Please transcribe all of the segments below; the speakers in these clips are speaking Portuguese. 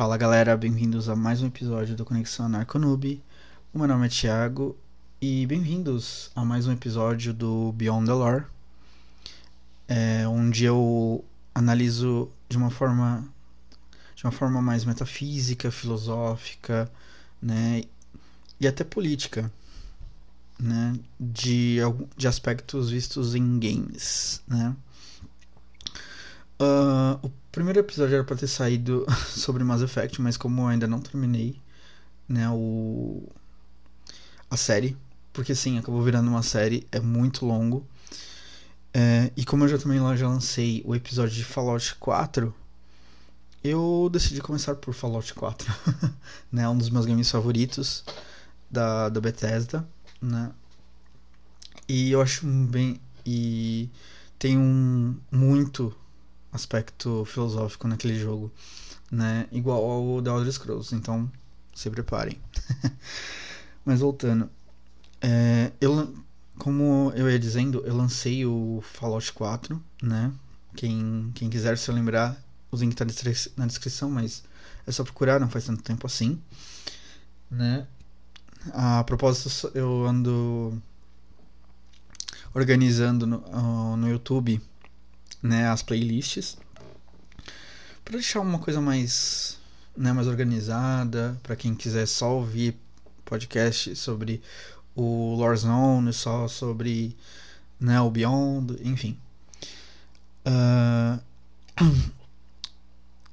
Fala galera, bem-vindos a mais um episódio do Conexão Anarconoob. O meu nome é Thiago e bem-vindos a mais um episódio do Beyond the Lore, é, onde eu analiso de uma forma de uma forma mais metafísica, filosófica, né, e até política, né, de, de aspectos vistos em games, né. Uh, o primeiro episódio era pra ter saído sobre Mass Effect, mas como eu ainda não terminei, né, o... a série, porque sim, acabou virando uma série, é muito longo. É, e como eu já também lá já lancei o episódio de Fallout 4, eu decidi começar por Fallout 4, né, um dos meus games favoritos da, da Bethesda, né. E eu acho bem e tem um muito aspecto filosófico naquele jogo, né? Igual ao The Elder Scrolls, então se preparem. Mas voltando, é, eu, como eu ia dizendo, eu lancei o Fallout 4, né? Quem, quem quiser se lembrar, o link tá na descrição, mas é só procurar, não faz tanto tempo assim, né? A propósito, eu ando organizando no, no YouTube né, as playlists para deixar uma coisa mais né, mais organizada para quem quiser só ouvir podcast sobre o Lore Zone, só sobre né, o Beyond, enfim. Uh,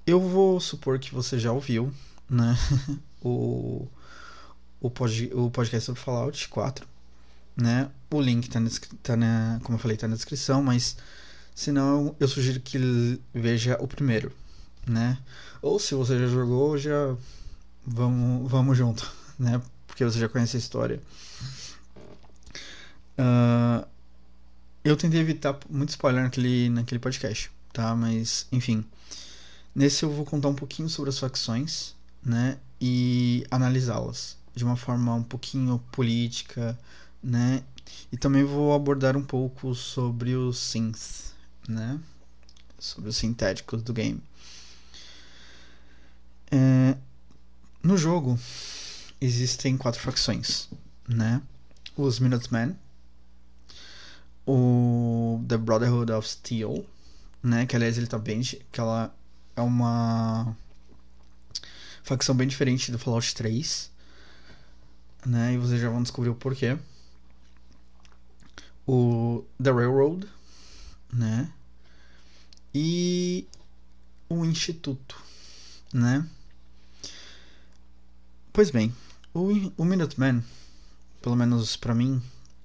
eu vou supor que você já ouviu né, o, o, pod, o podcast sobre Fallout 4. Né? O link tá, na, tá na, como eu falei, tá na descrição, mas Senão eu sugiro que veja o primeiro, né? Ou se você já jogou, já vamos, vamos junto, né? Porque você já conhece a história. Uh, eu tentei evitar muito spoiler naquele, naquele podcast, tá? Mas, enfim. Nesse eu vou contar um pouquinho sobre as facções, né? E analisá-las de uma forma um pouquinho política, né? E também vou abordar um pouco sobre os synths, né? Sobre os sintéticos do game. É, no jogo existem quatro facções, né? Os Minutemen, o The Brotherhood of Steel, né? Que aliás ele tá bem, que ela é uma facção bem diferente do Fallout 3, né? E vocês já vão descobrir o porquê. O The Railroad, né? E o Instituto, né? Pois bem, o, o Minuteman, pelo menos para mim,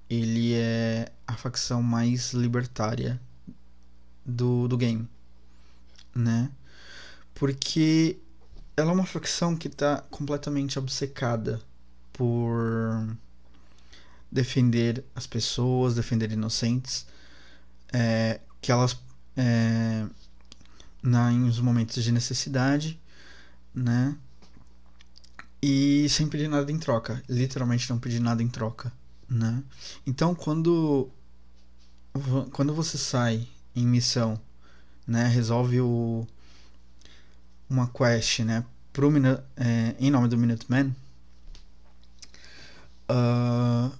ele é a facção mais libertária do, do game, né? Porque ela é uma facção que está completamente obcecada por defender as pessoas, defender inocentes, é, que elas é, na, momentos de necessidade, né? E sem pedir nada em troca, literalmente não pedir nada em troca, né? Então quando quando você sai em missão, né, resolve o uma quest, né, pro, é, em nome do Minuteman, uh,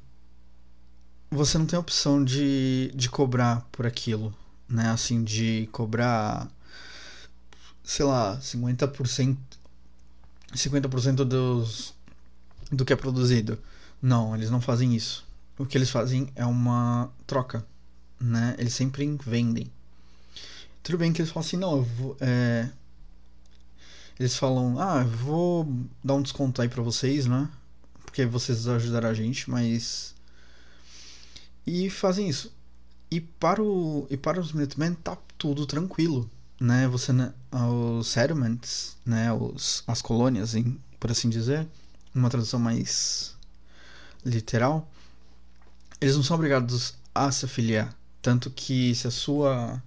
você não tem a opção de, de cobrar por aquilo, né? Assim, de cobrar, sei lá, 50%, 50% dos, do que é produzido. Não, eles não fazem isso. O que eles fazem é uma troca, né? Eles sempre vendem. Tudo bem que eles falam assim, não, eu vou, é... eles falam, ah, vou dar um desconto aí pra vocês, né? Porque vocês ajudaram a gente, mas. E fazem isso. E para, o, e para os Minutemen tá tudo tranquilo, né? Você, os settlements, né? Os, as colônias, em, por assim dizer, uma tradução mais literal, eles não são obrigados a se afiliar. Tanto que se a sua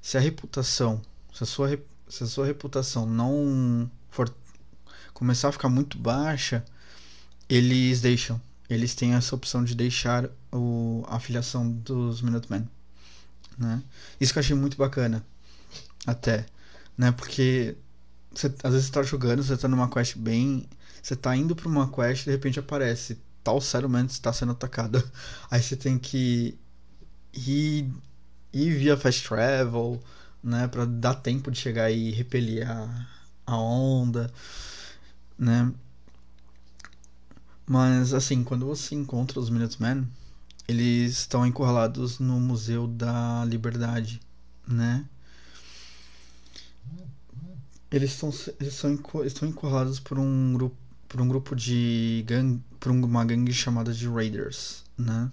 se a reputação, se a sua, se a sua reputação não for começar a ficar muito baixa, eles deixam eles têm essa opção de deixar o, a afiliação dos Minutemen. Né? Isso que eu achei muito bacana, até. Né? Porque você, às vezes você tá jogando, você tá numa quest bem. Você tá indo pra uma quest e de repente aparece tal settlement está sendo atacado. Aí você tem que ir, ir via fast travel, né? Pra dar tempo de chegar e repelir a, a onda, né? Mas assim, quando você encontra os Minutemen, eles estão encurralados no Museu da Liberdade, né? Eles estão eles estão encurralados por um grupo por um grupo de gangue, por uma gangue chamada de Raiders, né?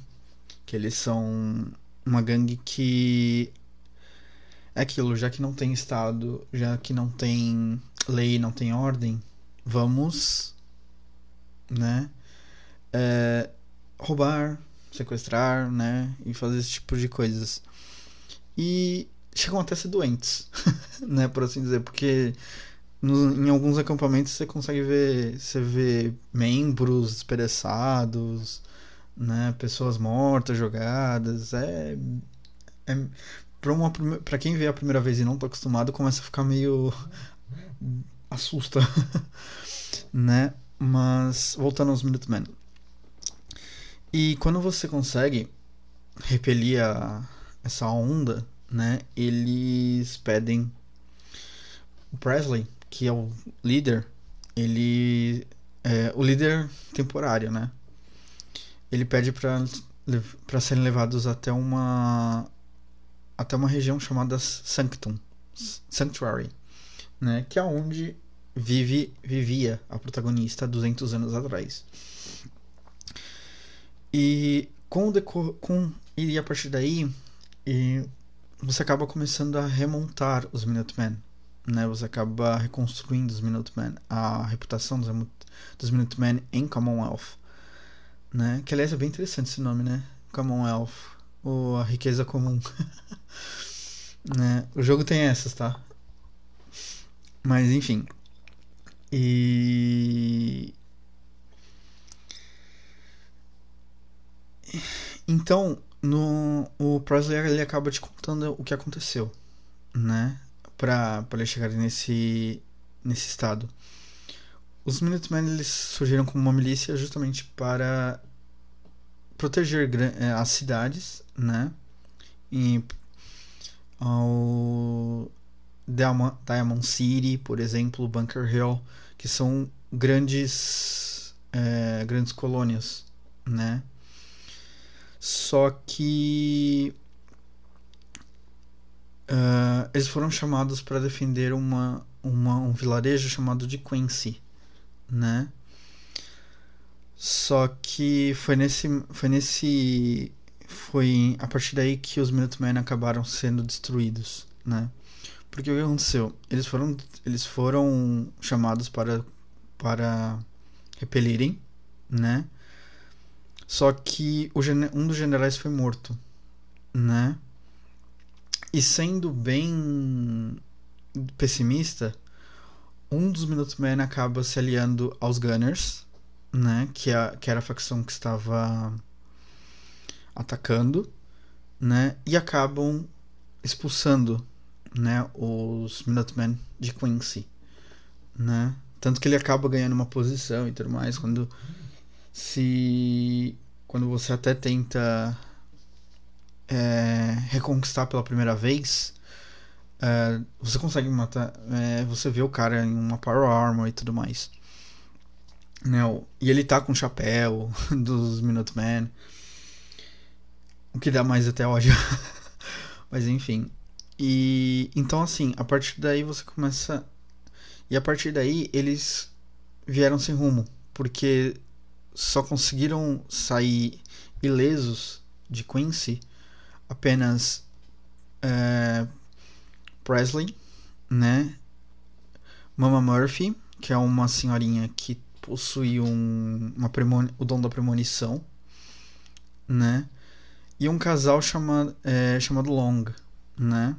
Que eles são uma gangue que é aquilo, já que não tem estado, já que não tem lei, não tem ordem, vamos, né? É, roubar, sequestrar, né? E fazer esse tipo de coisas. E chegam até a ser doentes, né? Por assim dizer, porque no, em alguns acampamentos você consegue ver, você vê membros despedaçados, né? Pessoas mortas, jogadas. É, é para uma para quem vê a primeira vez e não tá acostumado, começa a ficar meio assusta, né? Mas voltando aos Minutemen. E quando você consegue repelir a, essa onda, né? Eles pedem o Presley que é o líder, ele é o líder temporário, né? Ele pede para para serem levados até uma até uma região chamada Sanctum, Sanctuary, né? Que é onde vive vivia a protagonista 200 anos atrás. E com o com e a partir daí e você acaba começando a remontar os Minutemen, né, você acaba reconstruindo os Minutemen, a reputação dos, dos Minutemen em Commonwealth. Né? Que aliás é bem interessante esse nome, né? Commonwealth, ou a riqueza comum. né? O jogo tem essas, tá? Mas enfim. E. Então, no, o Presley ele acaba te contando o que aconteceu, né? para ele chegar nesse, nesse estado. Os Minutemen eles surgiram como uma milícia justamente para proteger eh, as cidades, né? E ao Diamond City, por exemplo, Bunker Hill, que são grandes é, grandes colônias, né? Só que Uh, eles foram chamados para defender uma, uma, um vilarejo chamado de Quincy, né? Só que foi nesse, foi nesse, foi a partir daí que os Minutemen acabaram sendo destruídos, né? Porque o que aconteceu? Eles foram, eles foram chamados para, para repelirem, né? Só que um dos generais foi morto, né? E sendo bem pessimista, um dos Minutemen acaba se aliando aos Gunners, né? Que, é, que era a facção que estava atacando, né? E acabam expulsando, né? Os Minutemen de Quincy, né? Tanto que ele acaba ganhando uma posição e tudo mais quando se quando você até tenta é, reconquistar pela primeira vez, é, você consegue matar. É, você vê o cara em uma Power Armor e tudo mais. Né? E ele tá com o chapéu dos Minutemen. O que dá mais até ódio. Mas enfim. E então assim, a partir daí você começa. E a partir daí eles vieram sem rumo. Porque só conseguiram sair ilesos de Quincy apenas é, Presley, né? Mama Murphy, que é uma senhorinha que possui um, uma o dom da premonição, né? E um casal chama, é, chamado Long, né?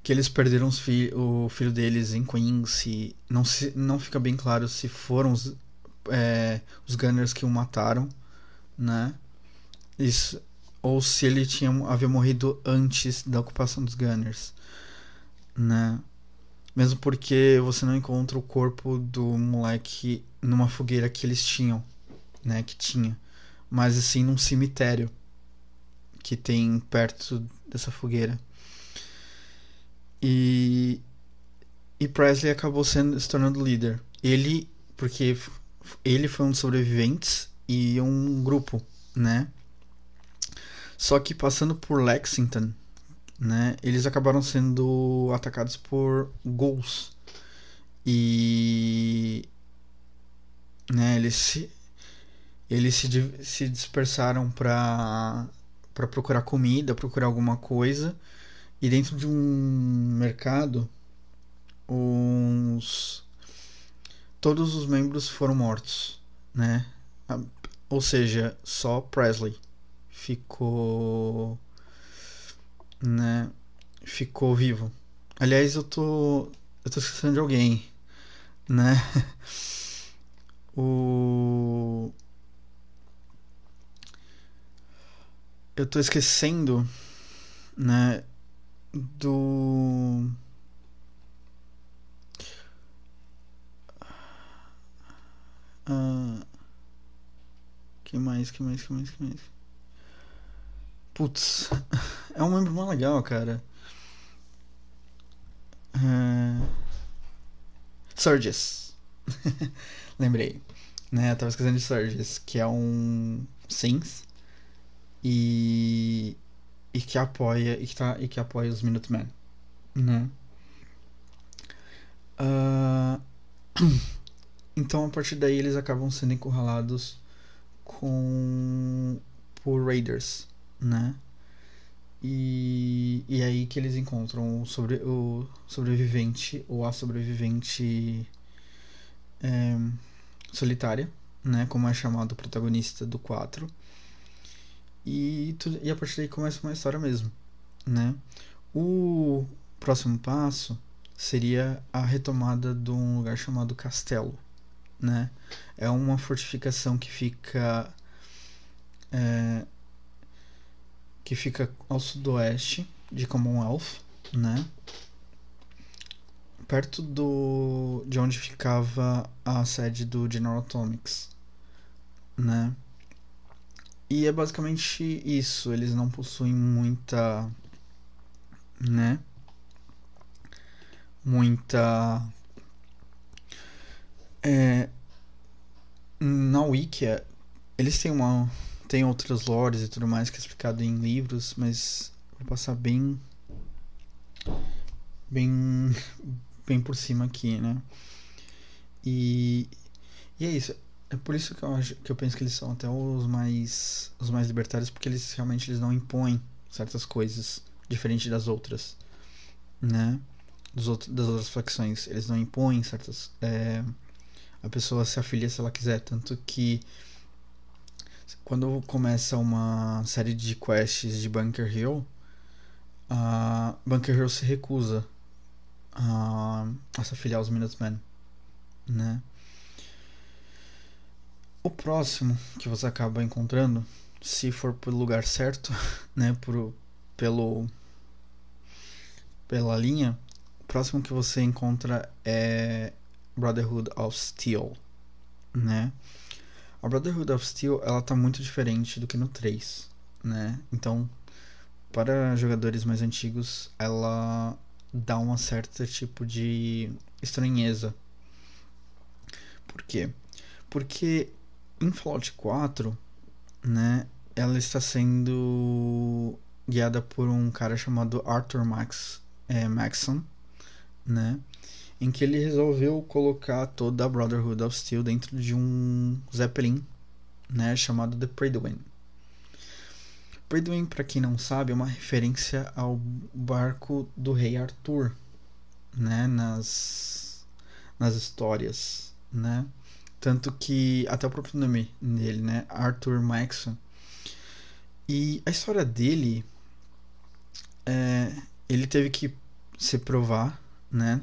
Que eles perderam fi o filho deles em Quincy. Não, se, não fica bem claro se foram os, é, os Gunners que o mataram, né? Isso, ou se ele tinha havia morrido antes da ocupação dos Gunners, né? Mesmo porque você não encontra o corpo do moleque numa fogueira que eles tinham, né? Que tinha. Mas assim num cemitério que tem perto dessa fogueira. E. E Presley acabou sendo, se tornando líder. Ele. Porque ele foi um dos sobreviventes e um grupo, né? Só que passando por Lexington, né? Eles acabaram sendo atacados por ghouls. E né, eles se eles se, se dispersaram para para procurar comida, procurar alguma coisa. E dentro de um mercado, uns todos os membros foram mortos, né? Ou seja, só Presley ficou né, ficou vivo. Aliás, eu tô eu tô esquecendo de alguém, né? O eu tô esquecendo, né, do ah, que mais, que mais, que mais, que mais? Putz, é um membro muito legal, cara. Uh... Surges. Lembrei. Né, eu tava esquecendo de Surges, que é um Sims e e que apoia e que, tá, e que apoia os Minutemen, né? Uh... Então a partir daí eles acabam sendo encurralados com por Raiders, né? E, e aí que eles encontram o, sobre, o sobrevivente ou a sobrevivente é, solitária, né? Como é chamado o protagonista do 4. E, e a partir daí começa uma história mesmo, né? O próximo passo seria a retomada de um lugar chamado Castelo, né? É uma fortificação que fica é, que fica ao sudoeste de Commonwealth, né? Perto do de onde ficava a sede do General Atomics, né? E é basicamente isso, eles não possuem muita né? Muita é, na Wikia eles têm uma tem outras lores e tudo mais que é explicado em livros, mas vou passar bem bem bem por cima aqui, né? E, e é isso. É por isso que eu acho que eu penso que eles são até os mais os mais libertários porque eles realmente eles não impõem certas coisas diferente das outras, né? Dos outros, das outras facções, eles não impõem certas é, a pessoa se afilia se ela quiser, tanto que quando começa uma série de quests de Bunker Hill, a Bunker Hill se recusa a, a se afiliar aos Minutemen, né? O próximo que você acaba encontrando, se for pelo lugar certo, né, pelo pela linha, o próximo que você encontra é Brotherhood of Steel, né? A Brotherhood of Steel ela tá muito diferente do que no 3, né? Então, para jogadores mais antigos, ela dá uma certa tipo de estranheza. Por quê? Porque em Fallout 4, né, ela está sendo guiada por um cara chamado Arthur Max, é, Maxon, né? Em que ele resolveu colocar toda a Brotherhood of Steel dentro de um Zeppelin, né, chamado The Predwin. Predwin, para quem não sabe, é uma referência ao barco do rei Arthur, né, nas nas histórias, né? Tanto que até o próprio nome dele, né, Arthur Maxon. E a história dele é, ele teve que se provar, né?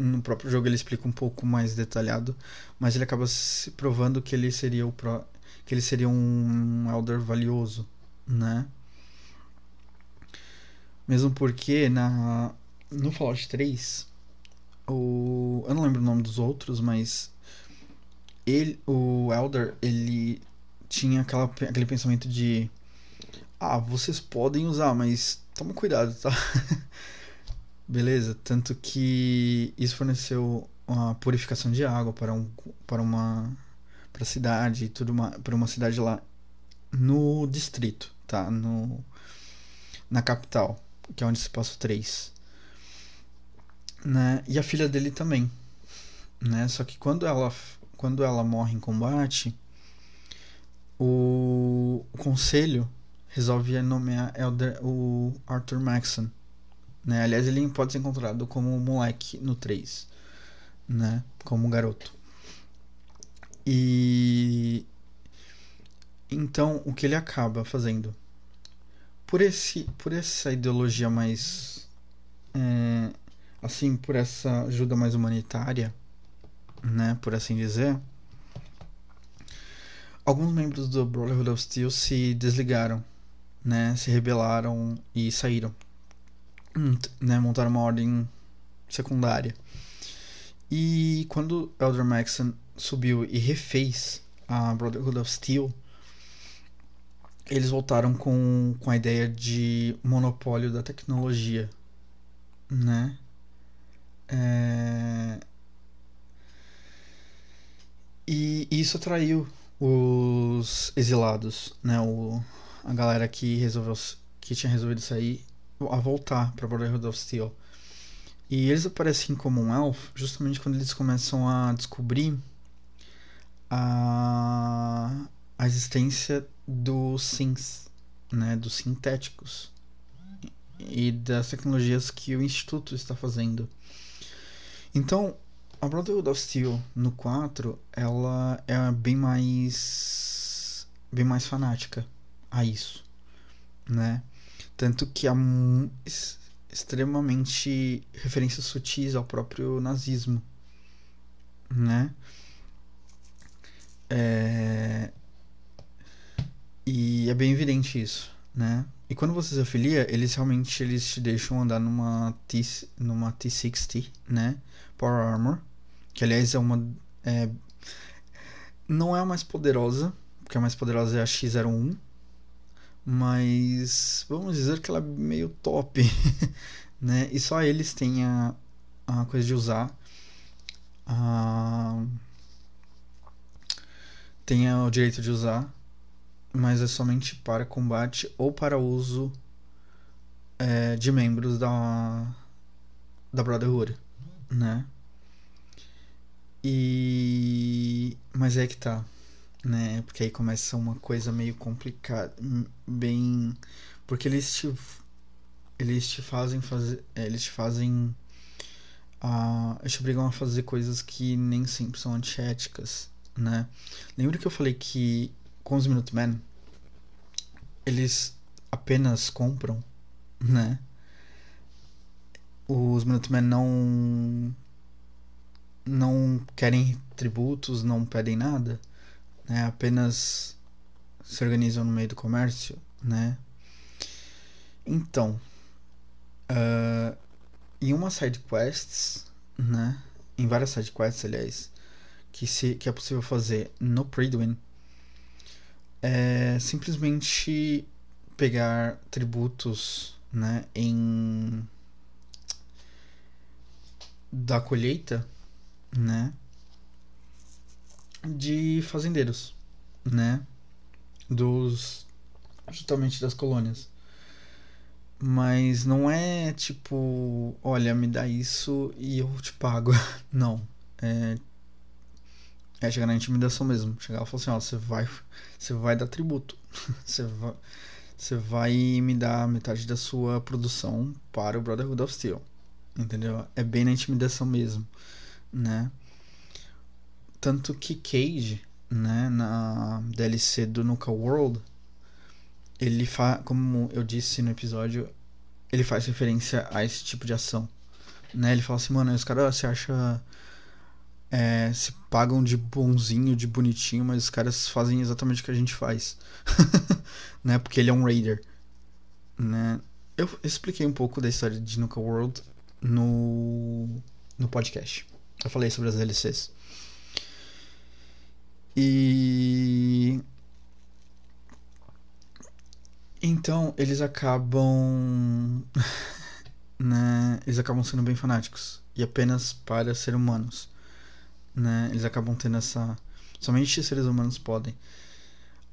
No próprio jogo ele explica um pouco mais detalhado, mas ele acaba se provando que ele seria o pro, que ele seria um elder valioso, né? Mesmo porque na no Fallout 3 o eu não lembro o nome dos outros, mas ele, o Elder, ele tinha aquela, aquele pensamento de ah, vocês podem usar, mas toma cuidado, tá? Beleza? Tanto que isso forneceu uma purificação de água para, um, para uma para cidade, tudo uma, para uma cidade lá no distrito, tá? No, na capital, que é onde se passa o 3. Né? E a filha dele também. Né? Só que quando ela, quando ela morre em combate, o, o conselho resolve nomear Elder, o Arthur Maxon. Né? Aliás, ele pode ser encontrado como moleque no 3, né? como garoto. E então o que ele acaba fazendo por esse por essa ideologia mais é, assim por essa ajuda mais humanitária né por assim dizer alguns membros do Brotherhood of Steel se desligaram né se rebelaram e saíram né montaram uma ordem secundária e quando Elder Maxon subiu e refez a Brotherhood of Steel eles voltaram com, com a ideia de monopólio da tecnologia, né? É... E isso atraiu os exilados, né? O, a galera que resolveu que tinha resolvido sair a voltar para Brotherhood of Steel. E eles aparecem como um elfo justamente quando eles começam a descobrir a, a existência dos SINs, né, dos sintéticos e das tecnologias que o instituto está fazendo. Então, a Brotherhood of Steel no 4, ela é bem mais bem mais fanática a isso, né? Tanto que há extremamente referências sutis ao próprio nazismo, né? É, e é bem evidente isso, né? E quando você se afilia, eles realmente eles te deixam andar numa, T, numa T60, né? Power Armor. Que aliás é uma. É, não é a mais poderosa, porque a mais poderosa é a X01. Mas vamos dizer que ela é meio top, né? E só eles têm a, a coisa de usar. A, tem o direito de usar mas é somente para combate ou para uso é, de membros da da Brotherhood, né? E mas é que tá, né? Porque aí começa uma coisa meio complicada, bem porque eles te eles te fazem fazer, é, eles te fazem a eles te obrigam a fazer coisas que nem sempre são antiéticas, né? Lembra que eu falei que com os Minutemen, eles apenas compram, né? Os Minutemen não não querem tributos, não pedem nada, né? Apenas se organizam no meio do comércio, né? Então, uh, em uma side quests, né? Em várias side quests, aliás, que se que é possível fazer no Pridwin, é simplesmente pegar tributos né, em da colheita né, de fazendeiros, né, dos justamente das colônias. Mas não é tipo, olha, me dá isso e eu te pago. Não. É é chegar na intimidação mesmo. Chegar e falar assim, ó, você vai, você vai dar tributo. você vai, você vai me dar metade da sua produção para o Brotherhood of Steel. Entendeu? É bem na intimidação mesmo, né? Tanto que Cage, né, na DLC do Nuka World, ele faz, como eu disse no episódio, ele faz referência a esse tipo de ação, né? Ele fala assim, mano, os caras se acha é, se pagam de bonzinho, de bonitinho, mas os caras fazem exatamente o que a gente faz. né? Porque ele é um raider. Né? Eu expliquei um pouco da história de Nuka World no, no podcast. Eu falei sobre as DLCs. E então eles acabam né, eles acabam sendo bem fanáticos e apenas para ser humanos, né? Eles acabam tendo essa somente seres humanos podem.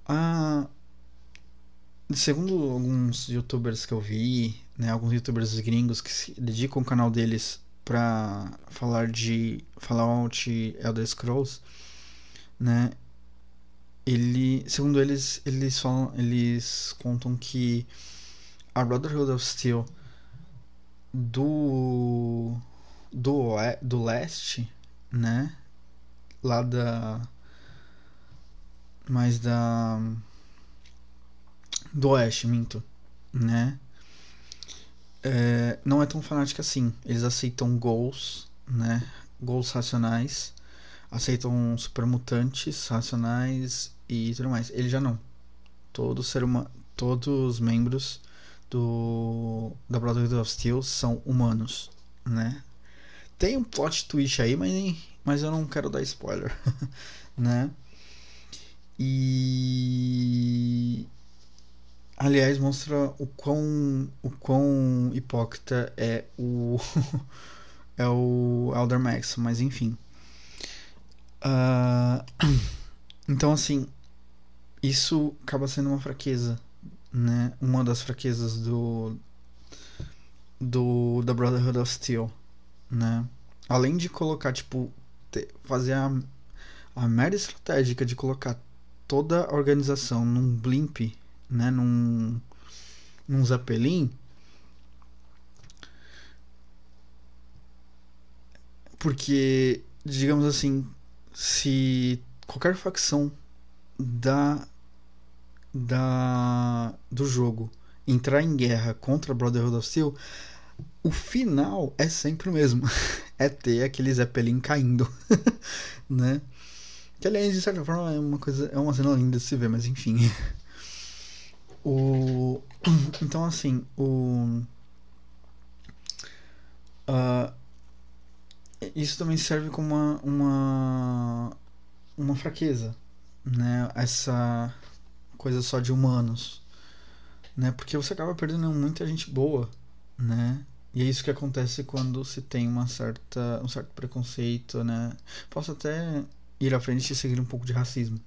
Ah, segundo alguns youtubers que eu vi, né, alguns youtubers gringos que se dedicam o canal deles para falar de Fallout Elder Scrolls, né? Ele, segundo eles, eles falam, eles contam que a Brotherhood of Steel do do do leste, né? Lá da mais da do oeste, minto, né? É, não é tão fanática assim. Eles aceitam gols, né? Gols racionais, aceitam supermutantes racionais e tudo mais. Ele já não. Todo ser todos os membros do da Brotherhood of Steel são humanos, né? Tem um plot twist aí, mas, mas eu não quero dar spoiler, né? E aliás mostra o quão o quão hipócrita é o é o Elder Max, mas enfim. Uh, então assim, isso acaba sendo uma fraqueza, né? Uma das fraquezas do do da Brotherhood of Steel, né? Além de colocar tipo fazer a a merda estratégica de colocar toda a organização num blimp, né, num num Zeppelin, porque digamos assim, se qualquer facção da da do jogo entrar em guerra contra Brotherhood of Steel, o final é sempre o mesmo. é ter aquele Zeppelin caindo, né? Que aliás, de certa forma, é uma coisa. É uma cena linda de se ver, mas enfim. o. Então assim, o. Uh, isso também serve como uma, uma, uma fraqueza, né? Essa coisa só de humanos, né? Porque você acaba perdendo muita gente boa, né? E é isso que acontece quando se tem uma certa, um certo preconceito, né? Posso até ir à frente e seguir um pouco de racismo,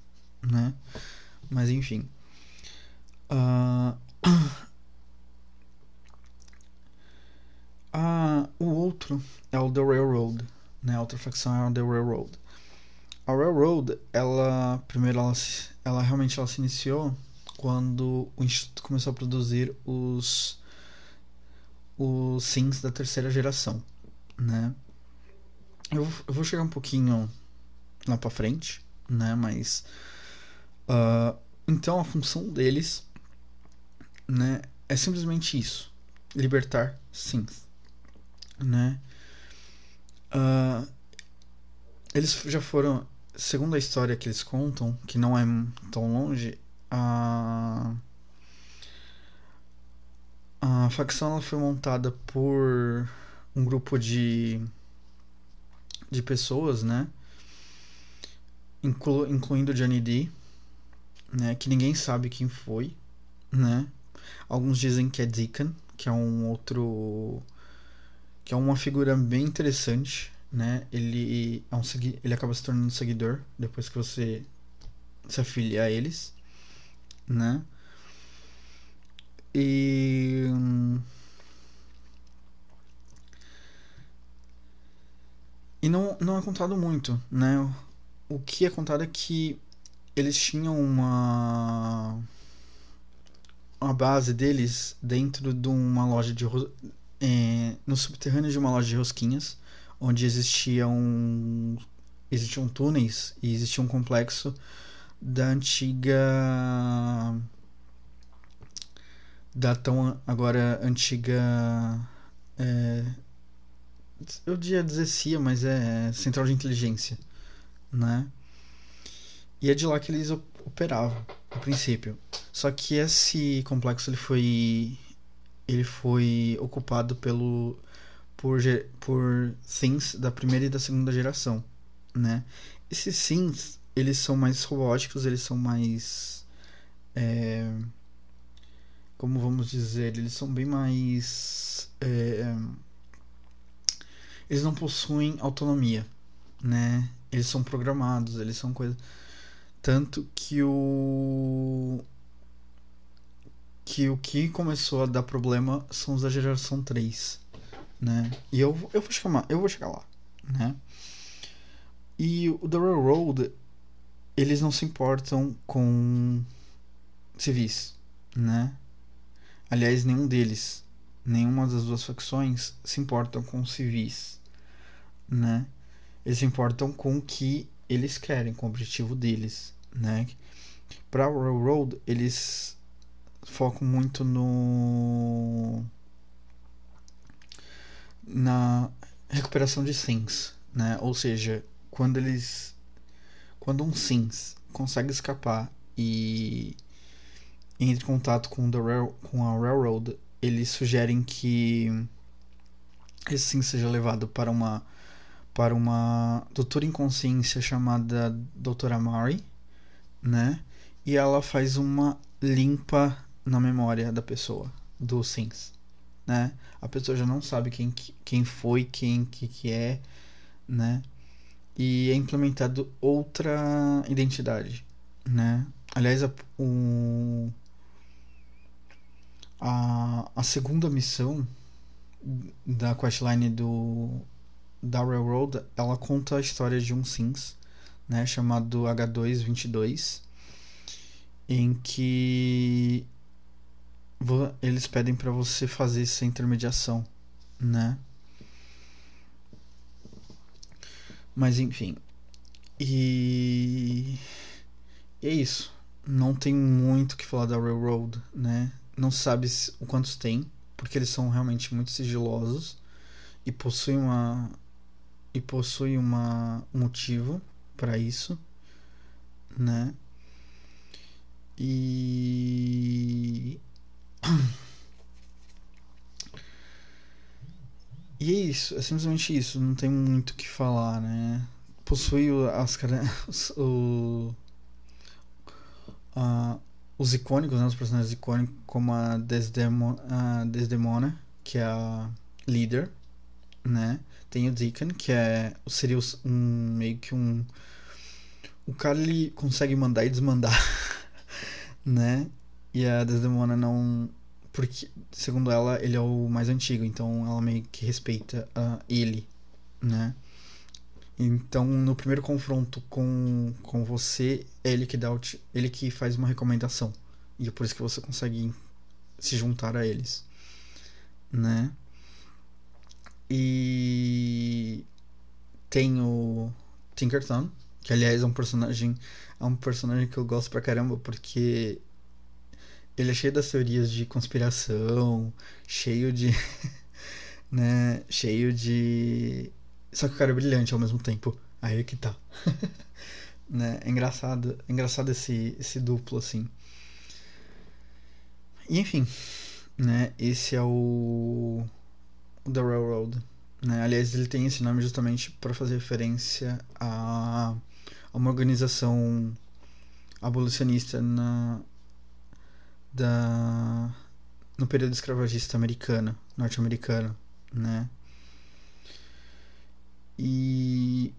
né? Mas enfim. Uh... Ah, o outro é o The Railroad, né? A outra facção é o The Railroad. A Railroad, ela primeiro ela, ela realmente ela se iniciou quando o instituto começou a produzir os os sims da terceira geração, né? Eu, eu vou chegar um pouquinho lá para frente, né? Mas uh, então a função deles, né, é simplesmente isso: libertar sims, né? Uh, eles já foram, segundo a história que eles contam, que não é tão longe, a a facção foi montada por um grupo de de pessoas, né? inclu, incluindo Johnny D, né, que ninguém sabe quem foi, né? Alguns dizem que é Deacon, que é um outro que é uma figura bem interessante, né? Ele é um ele acaba se tornando seguidor depois que você se afilia a eles, né? E e não, não é contado muito, né? o que é contado é que eles tinham uma uma base deles dentro de uma loja de é, no subterrâneo de uma loja de rosquinhas onde existiam existiam túneis e existia um complexo da antiga da tão agora antiga é, eu ia dizer CIA, mas é central de inteligência né? E é de lá que eles operavam, a princípio. Só que esse complexo ele foi ele foi ocupado pelo por, por Things da primeira e da segunda geração, né? Esses Things, eles são mais robóticos, eles são mais... É, como vamos dizer, eles são bem mais. É, eles não possuem autonomia, né? Eles são programados, eles são coisas. Tanto que o. Que o que começou a dar problema são os da geração 3, né? E eu, eu vou chegar, eu vou chegar lá, né? E o da Railroad, eles não se importam com civis, né? Aliás, nenhum deles, nenhuma das duas facções se importam com civis, né? Eles se importam com o que eles querem, com o objetivo deles, né? Para Railroad, eles focam muito no na recuperação de sims, né? Ou seja, quando eles quando um sims consegue escapar e entre em contato com, Rail, com a Railroad, eles sugerem que esse sim seja levado para uma para uma doutora em consciência chamada Doutora Mari, né? E ela faz uma limpa na memória da pessoa, do Sims, né? A pessoa já não sabe quem, quem foi, quem que, que é, né? E é implementado outra identidade, né? Aliás, o, a, a segunda missão da questline do da Railroad, ela conta a história de um Sims, né, chamado H222, em que eles pedem para você fazer essa intermediação, né? Mas enfim. E, é isso. Não tem muito que falar da Railroad, né? não sabe o quantos tem, porque eles são realmente muito sigilosos e possuem uma e possuem uma um motivo para isso, né? E E é isso, é simplesmente isso, não tem muito o que falar, né? Possui as o, os icônicos, né, os personagens icônicos, como a Desdemona, a Desdemona, que é a líder, né? Tem o Deacon, que é seria um meio que um o cara ele consegue mandar e desmandar, né? E a Desdemona não porque segundo ela ele é o mais antigo, então ela meio que respeita uh, ele, né? Então, no primeiro confronto com, com você, é ele que dá o, ele que faz uma recomendação. E é por isso que você consegue se juntar a eles, né? E tem o Tinkerton, que aliás é um personagem é um personagem que eu gosto pra caramba porque ele é cheio das teorias de conspiração, cheio de né, cheio de só que o cara é brilhante ao mesmo tempo. Aí é que tá. né? É engraçado, é engraçado esse, esse duplo, assim. E enfim, né? Esse é o. The Railroad. Né? Aliás, ele tem esse nome justamente para fazer referência a uma organização abolicionista na, da, no período escravagista americano, norte-americano, né? E.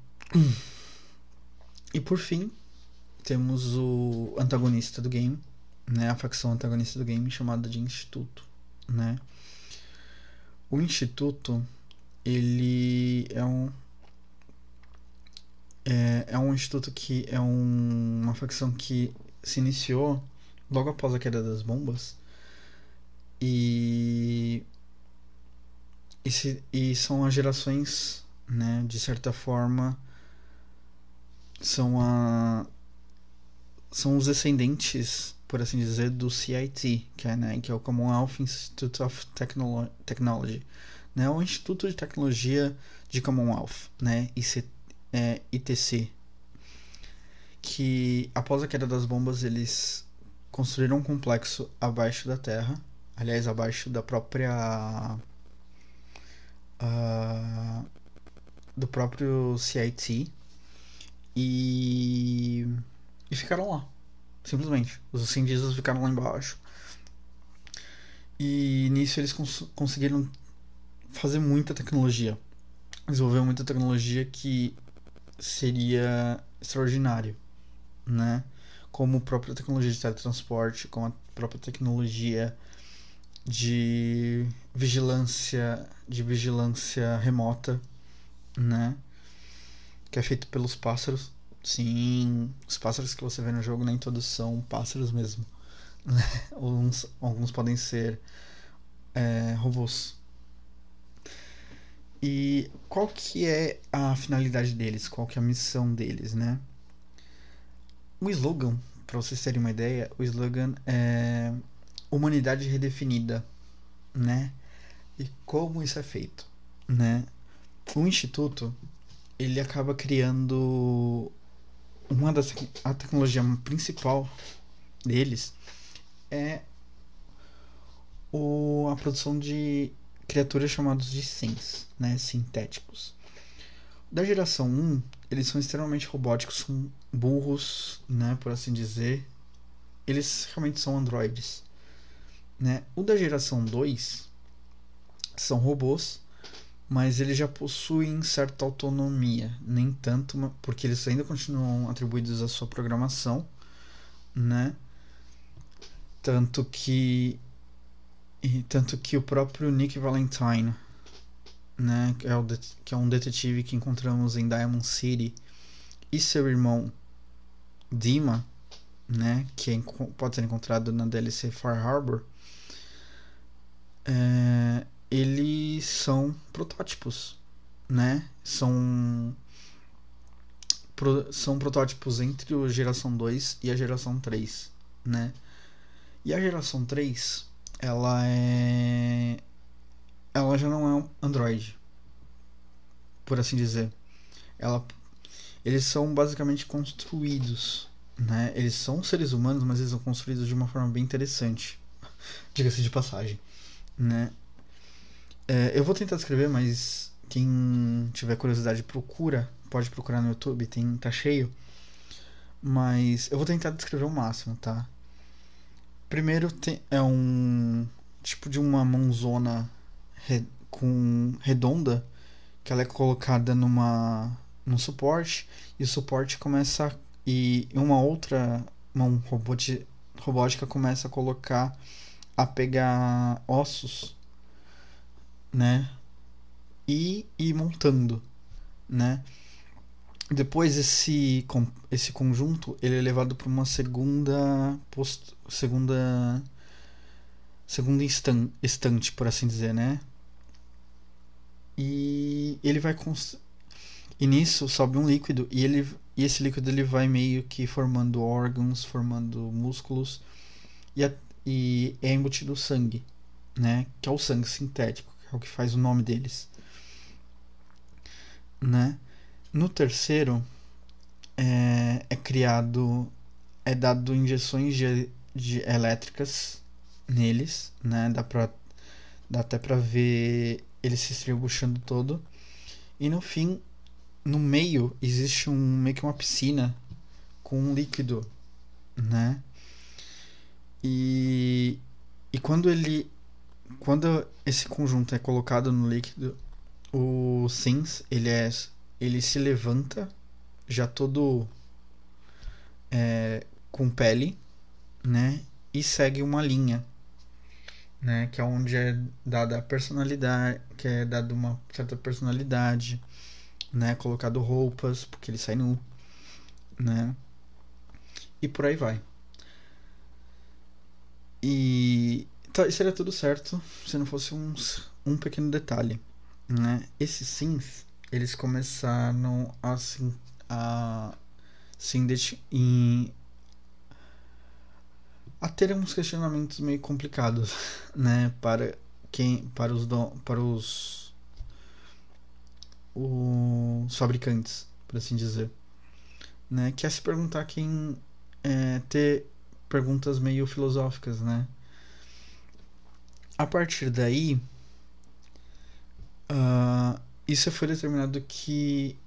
E por fim, temos o antagonista do game, né? A facção antagonista do game chamada de Instituto, né? O Instituto, ele é um é, é um instituto que é um, uma facção que se iniciou logo após a queda das bombas. E e, se, e são as gerações né, de certa forma são a são os descendentes, por assim dizer, do CIT, que é, né, que é o Commonwealth Institute of Technolo Technology, né, o Instituto de Tecnologia de Commonwealth, né, IC, é, ITC, que após a queda das bombas eles construíram um complexo abaixo da Terra, aliás abaixo da própria uh, do próprio CIT e, e ficaram lá. Simplesmente. Os cientistas ficaram lá embaixo. E nisso eles cons conseguiram fazer muita tecnologia. Desenvolver muita tecnologia que seria extraordinário, né? Como a própria tecnologia de teletransporte, como a própria tecnologia de vigilância, de vigilância remota, né? Que é feito pelos pássaros. Sim, os pássaros que você vê no jogo nem todos são pássaros mesmo. Né? alguns, alguns podem ser é, robôs. E qual que é a finalidade deles? Qual que é a missão deles, né? O slogan, para vocês terem uma ideia, o slogan é humanidade redefinida, né? E como isso é feito, né? O instituto ele acaba criando uma das a tecnologia principal deles é o, a produção de criaturas chamadas de sims, né, sintéticos. Da geração 1, eles são extremamente robóticos, são burros, né, por assim dizer. Eles realmente são androides. Né? O da geração 2 são robôs, mas eles já possuem certa autonomia, nem tanto, porque eles ainda continuam atribuídos à sua programação, né? Tanto que e tanto que o próprio Nick Valentine, né, que é, o que é um detetive que encontramos em Diamond City, e seu irmão Dima, né, que é, pode ser encontrado na DLC Far Harbor, é, eles são protótipos, né? São pro, são protótipos entre a geração 2 e a geração 3, né? E a geração 3, ela é ela já não é um Android, por assim dizer. Ela eles são basicamente construídos, né? Eles são seres humanos, mas eles são construídos de uma forma bem interessante. Diga-se de passagem né? É, eu vou tentar descrever, mas quem tiver curiosidade procura, pode procurar no YouTube, tem tá cheio. Mas eu vou tentar descrever o máximo, tá? Primeiro tem, é um tipo de uma mãozona re, com redonda que ela é colocada numa num suporte e o suporte começa e uma outra mão robótica começa a colocar a pegar ossos, né? E ir montando, né? Depois esse esse conjunto ele é levado para uma segunda post, segunda segunda estante, por assim dizer, né? E ele vai e nisso sobe um líquido e ele e esse líquido ele vai meio que formando órgãos, formando músculos e, a, e é embutido sangue, né? Que é o sangue sintético, que é o que faz o nome deles, né? No terceiro é, é criado, é dado injeções de, de elétricas neles, né? Dá pra, dá até para ver ele se estribuchando todo. E no fim, no meio existe um meio que uma piscina com um líquido, né? E, e quando ele quando esse conjunto é colocado no líquido, o Sims ele é ele se levanta já todo é, com pele, né? E segue uma linha, né? Que é onde é dada a personalidade, que é dada uma certa personalidade, né? Colocado roupas, porque ele sai nu, né? E por aí vai. E tá, seria tudo certo se não fosse um, um pequeno detalhe. Né? Esses sims, eles começaram a se, a, se em, a ter uns questionamentos meio complicados, né, para quem, para os, para os, os fabricantes, por assim dizer, né, que é se perguntar quem é, ter perguntas meio filosóficas, né? A partir daí, uh, isso foi determinado que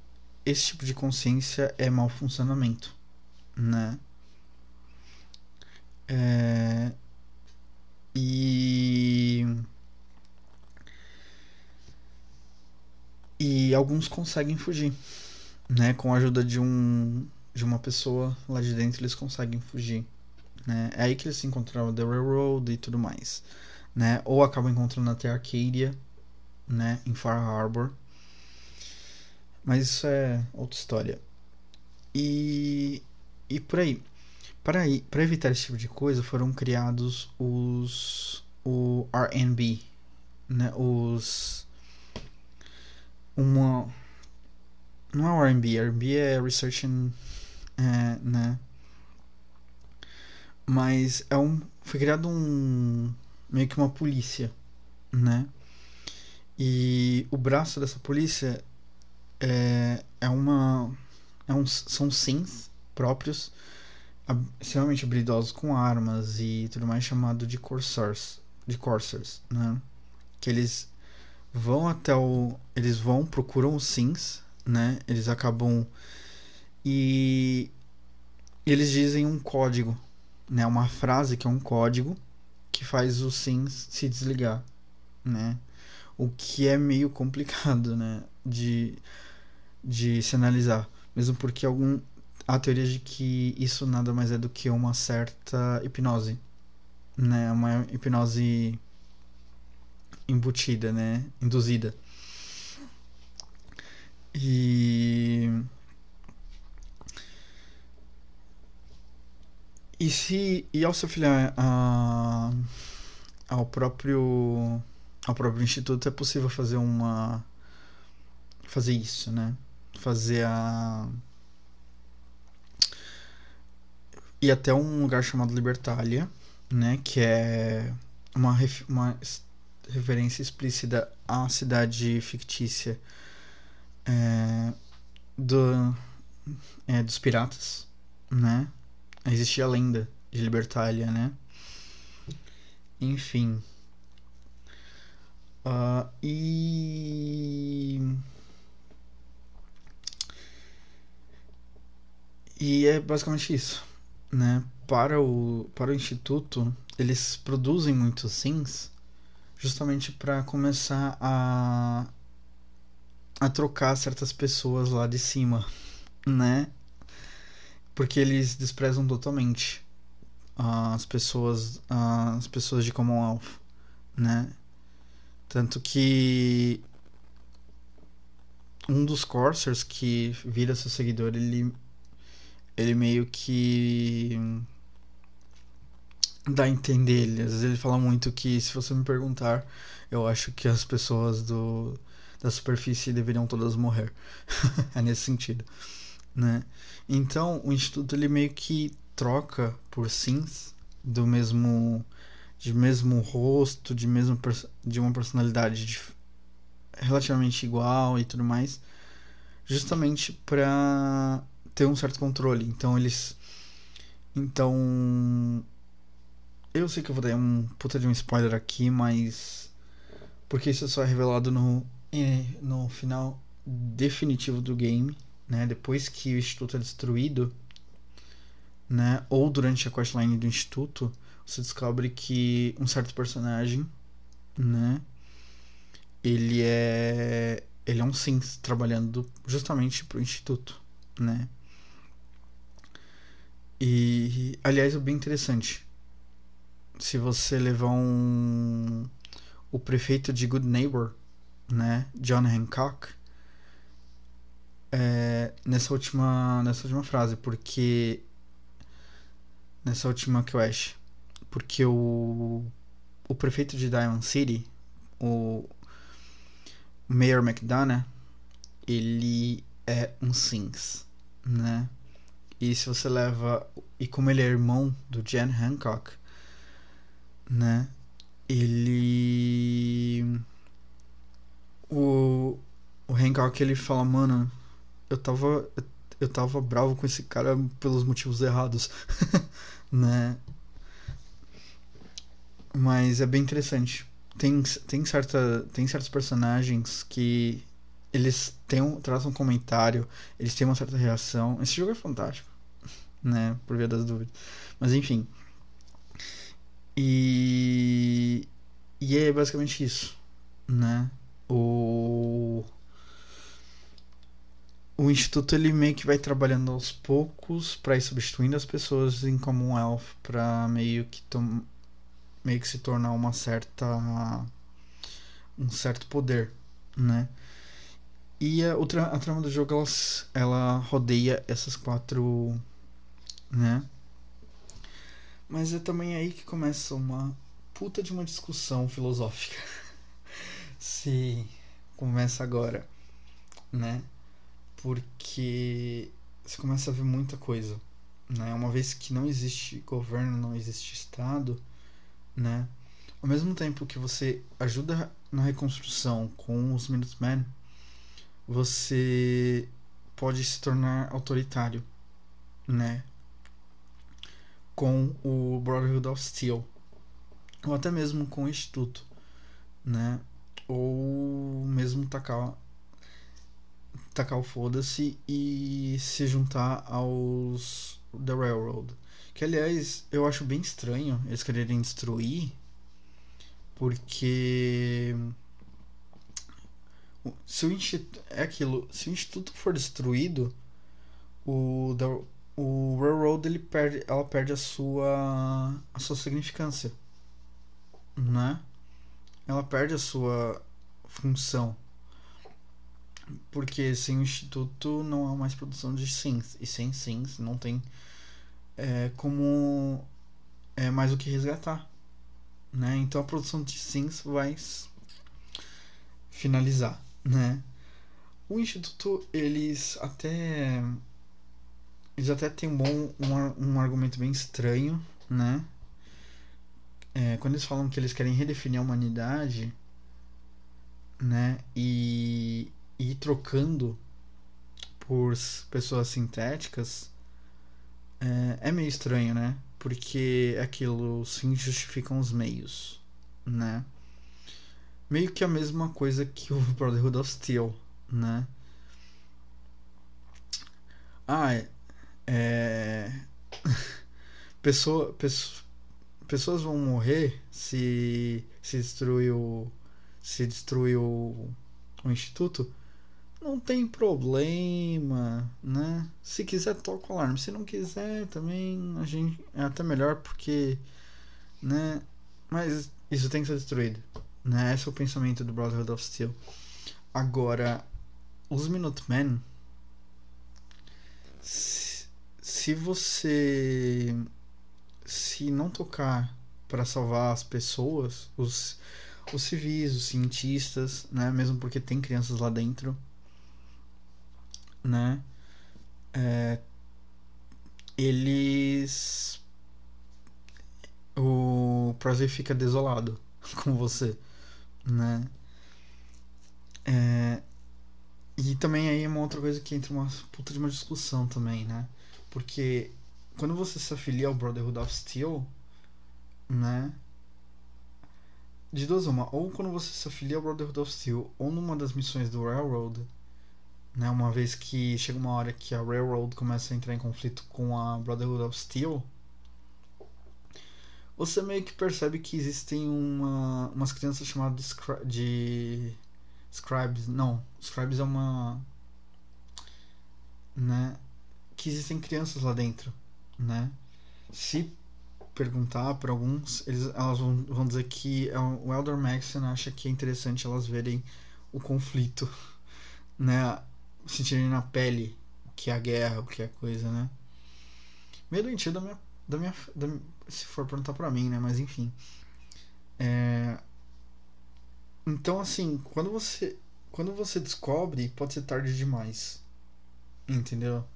esse tipo de consciência é mau funcionamento, né? É, e e alguns conseguem fugir, né? Com a ajuda de um de uma pessoa lá de dentro eles conseguem fugir, né? É aí que eles se encontraram The Railroad e tudo mais, né? Ou acabam encontrando até Arcadia, né? Em Far Harbor. Mas isso é outra história. E e por aí. Para, para evitar esse tipo de coisa, foram criados os o RNB, né? Os uma não é o R&B, R&B é Research é, né? Mas é um foi criado um meio que uma polícia, né? E o braço dessa polícia é, é uma é um, são sims próprios extremamente habilidosos com armas e tudo mais chamado de corsars, de corsars, né? Que eles vão até o eles vão procuram os sims, né? Eles acabam e eles dizem um código, né? Uma frase que é um código que faz os sims se desligar, né? O que é meio complicado, né? De de se analisar, mesmo porque algum a teoria de que isso nada mais é do que uma certa hipnose, né? Uma hipnose embutida, né? Induzida. E e se e ao se afiliar a, ao próprio ao próprio instituto é possível fazer uma fazer isso, né? Fazer a e até um lugar chamado Libertalia, né, que é uma, uma referência explícita à cidade fictícia é, do, é, dos piratas, né? Existia a lenda de Libertalia, né? Enfim. Uh, e. E é basicamente isso né, para o, para o instituto, eles produzem muitos sims justamente para começar a a trocar certas pessoas lá de cima, né? Porque eles desprezam totalmente as pessoas as pessoas de Commonwealth, né? Tanto que um dos Corsairs que vira seu seguidor, ele ele meio que dá a entender ele. Às vezes ele fala muito que se você me perguntar, eu acho que as pessoas do da superfície deveriam todas morrer. é nesse sentido, né? Então, o instituto ele meio que troca por sims do mesmo de mesmo rosto, de mesmo de uma personalidade de, relativamente igual e tudo mais, justamente para ter um certo controle. Então eles. Então. Eu sei que eu vou dar um puta de um spoiler aqui, mas. Porque isso só é revelado no, no final definitivo do game, né? Depois que o instituto é destruído, né? Ou durante a questline do instituto, você descobre que um certo personagem, né? Ele é ele é um Sims trabalhando justamente pro instituto, né? E, aliás, é bem interessante. Se você levar um. O prefeito de Good Neighbor, né? John Hancock. É, nessa última nessa última frase porque nessa última quest porque o o prefeito de Diamond City o Mayor McDonough ele é um Sims né e se você leva. E como ele é irmão do Jan Hancock, né? Ele. O. O Hancock ele fala, mano, eu tava. Eu tava bravo com esse cara pelos motivos errados, né? Mas é bem interessante, tem, tem, certa, tem certos personagens que eles têm um, trazem um comentário, eles têm uma certa reação. Esse jogo é fantástico, né? Por via das dúvidas. Mas enfim. E. E é basicamente isso, né? O. O instituto ele meio que vai trabalhando aos poucos para ir substituindo as pessoas em Commonwealth para meio que tom... meio que se tornar uma certa um certo poder, né? E a, a trama do jogo ela, ela rodeia essas quatro, né? Mas é também aí que começa uma puta de uma discussão filosófica. Se começa agora, né? Porque você começa a ver muita coisa, né? Uma vez que não existe governo, não existe estado, né? Ao mesmo tempo que você ajuda na reconstrução com os Minutemen, você pode se tornar autoritário, né? Com o Brotherhood of Steel, ou até mesmo com o Instituto, né? Ou mesmo tacar, tacar o foda-se e se juntar aos The Railroad. Que aliás eu acho bem estranho eles quererem destruir, porque se o instituto é aquilo, se o instituto for destruído, o o railroad ele perde, ela perde a sua a sua significância, né? Ela perde a sua função. Porque sem o instituto não há mais produção de sims e sem sims não tem é, como é mais o que resgatar, né? Então a produção de sims vai finalizar né? O instituto eles até eles até têm um bom um, um argumento bem estranho, né? É, quando eles falam que eles querem redefinir a humanidade, né? E, e ir trocando por pessoas sintéticas é, é meio estranho, né? Porque aquilo, os fins justificam os meios, né? meio que a mesma coisa que o Brotherhood of Steel, né? Ah, é. É... Pessoa, pessoa, pessoas vão morrer se se destruir o se destruir o, o instituto não tem problema, né? Se quiser toca o alarme, se não quiser também a gente é até melhor porque, né? Mas isso tem que ser destruído. Né? Esse é o pensamento do Brotherhood of Steel. Agora, os Minutemen. Se, se você. Se não tocar para salvar as pessoas, os, os civis, os cientistas, né? Mesmo porque tem crianças lá dentro, né? É, eles. O Prozzy fica desolado com você né? É, e também aí é uma outra coisa que entra uma puta de uma discussão também, né? Porque quando você se afilia ao Brotherhood of Steel, né? De duas uma, ou quando você se afilia ao Brotherhood of Steel, ou numa das missões do Railroad, né? Uma vez que chega uma hora que a Railroad começa a entrar em conflito com a Brotherhood of Steel, você meio que percebe que existem uma, umas crianças chamadas de scribes. Não, scribes é uma. Né? Que existem crianças lá dentro, né? Se perguntar para alguns, eles, elas vão, vão dizer que é o Elder Maxon acha que é interessante elas verem o conflito, né? Sentirem na pele o que é a guerra, o que é a coisa, né? Meio doentio da minha, da minha, da, se for perguntar para mim, né? Mas enfim. É... Então, assim, quando você quando você descobre, pode ser tarde demais. Entendeu?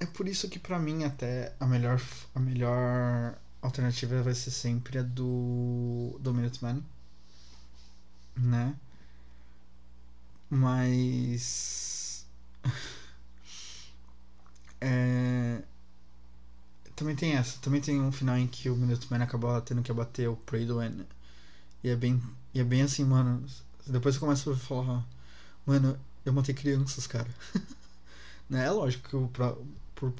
É por isso que para mim até a melhor a melhor alternativa vai ser sempre a do do Minuteman, né? Mas é também tem essa. Também tem um final em que o Minuteman acaba tendo que abater o Pradle E é bem, e é bem assim, mano. Depois você começa a falar, mano, eu matei crianças, cara. né? É lógico que por, por,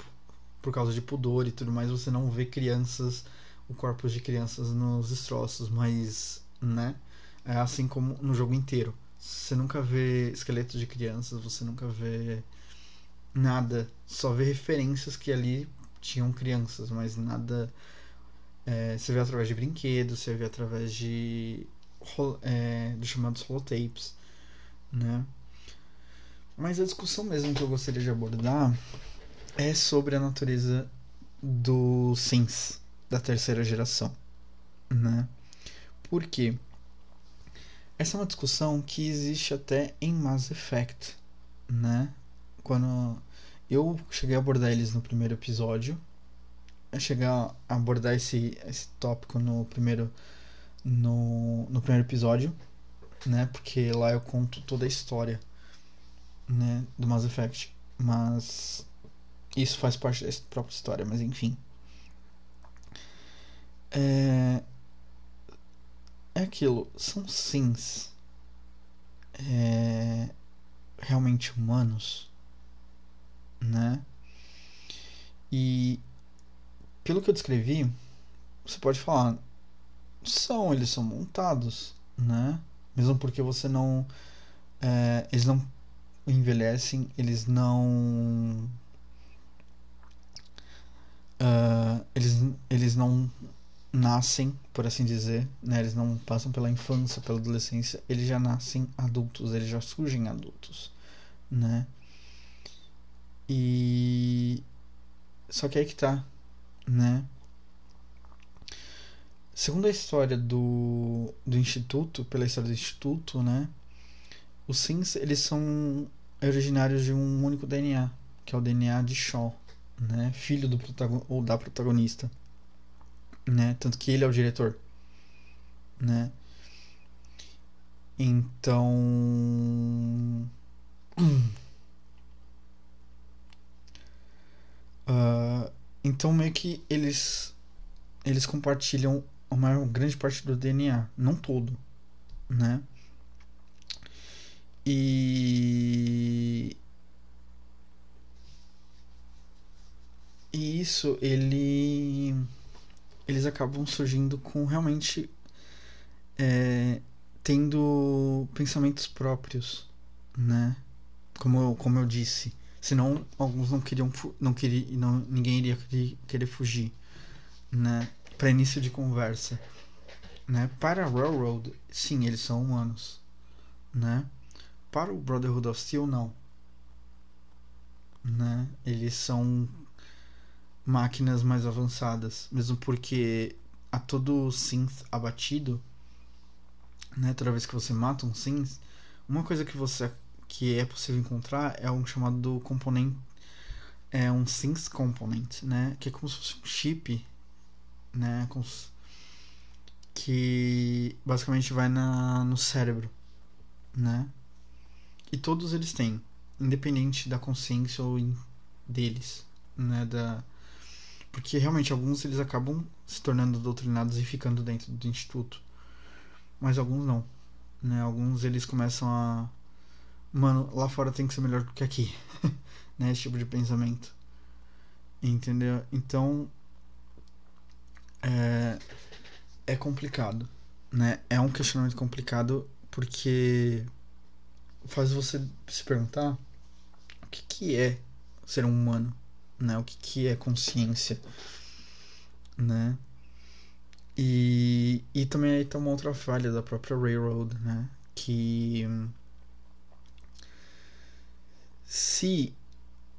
por causa de pudor e tudo mais, você não vê crianças, o corpo de crianças nos destroços, mas, né? É assim como no jogo inteiro. Você nunca vê esqueletos de crianças, você nunca vê nada, só vê referências que ali tinham crianças, mas nada. É, você vê através de brinquedos, você vê através de. É, dos chamados holotapes, né? Mas a discussão mesmo que eu gostaria de abordar é sobre a natureza do Sims da terceira geração, né? Por quê? Essa é uma discussão que existe até em Mass Effect, né? Quando eu cheguei a abordar eles no primeiro episódio, eu cheguei a abordar esse, esse tópico no primeiro no, no primeiro episódio, né? Porque lá eu conto toda a história, né, do Mass Effect, mas isso faz parte da própria história, mas enfim. É, é aquilo, são sims é, realmente humanos, né? E pelo que eu descrevi, você pode falar, são, eles são montados, né? Mesmo porque você não. É, eles não envelhecem, eles não. Uh, eles, eles não nascem, por assim dizer, né? Eles não passam pela infância, pela adolescência, eles já nascem adultos, eles já surgem adultos, né? E só que aí que tá, né? Segundo a história do, do instituto, pela história do instituto, né? Os Sims, eles são originários de um único DNA, que é o DNA de Shaw, né? Filho do protagon ou da protagonista né? Tanto que ele é o diretor, né? Então, uh, então meio que eles eles compartilham uma grande parte do DNA, não todo, né? E e isso ele eles acabam surgindo com realmente é, tendo pensamentos próprios, né? Como eu, como eu disse, senão alguns não queriam não queria não ninguém iria querer fugir, né? Para início de conversa, né? Para Railroad, sim, eles são humanos, né? Para o Brotherhood of Steel não, né? Eles são máquinas mais avançadas, mesmo porque a todo synth abatido, né, toda vez que você mata um synth, uma coisa que você que é possível encontrar é um chamado componente é um synth component, né, que é como se fosse um chip, né, com, que basicamente vai na no cérebro, né? E todos eles têm, independente da consciência ou deles, né, da porque realmente alguns eles acabam se tornando doutrinados e ficando dentro do instituto. Mas alguns não. Né? Alguns eles começam a. Mano, lá fora tem que ser melhor do que aqui. né? Esse tipo de pensamento. Entendeu? Então. É, é complicado. Né? É um questionamento complicado porque faz você se perguntar o que, que é ser um humano né? O que, que é consciência, né? E, e também aí tem uma outra falha da própria Railroad, né? Que se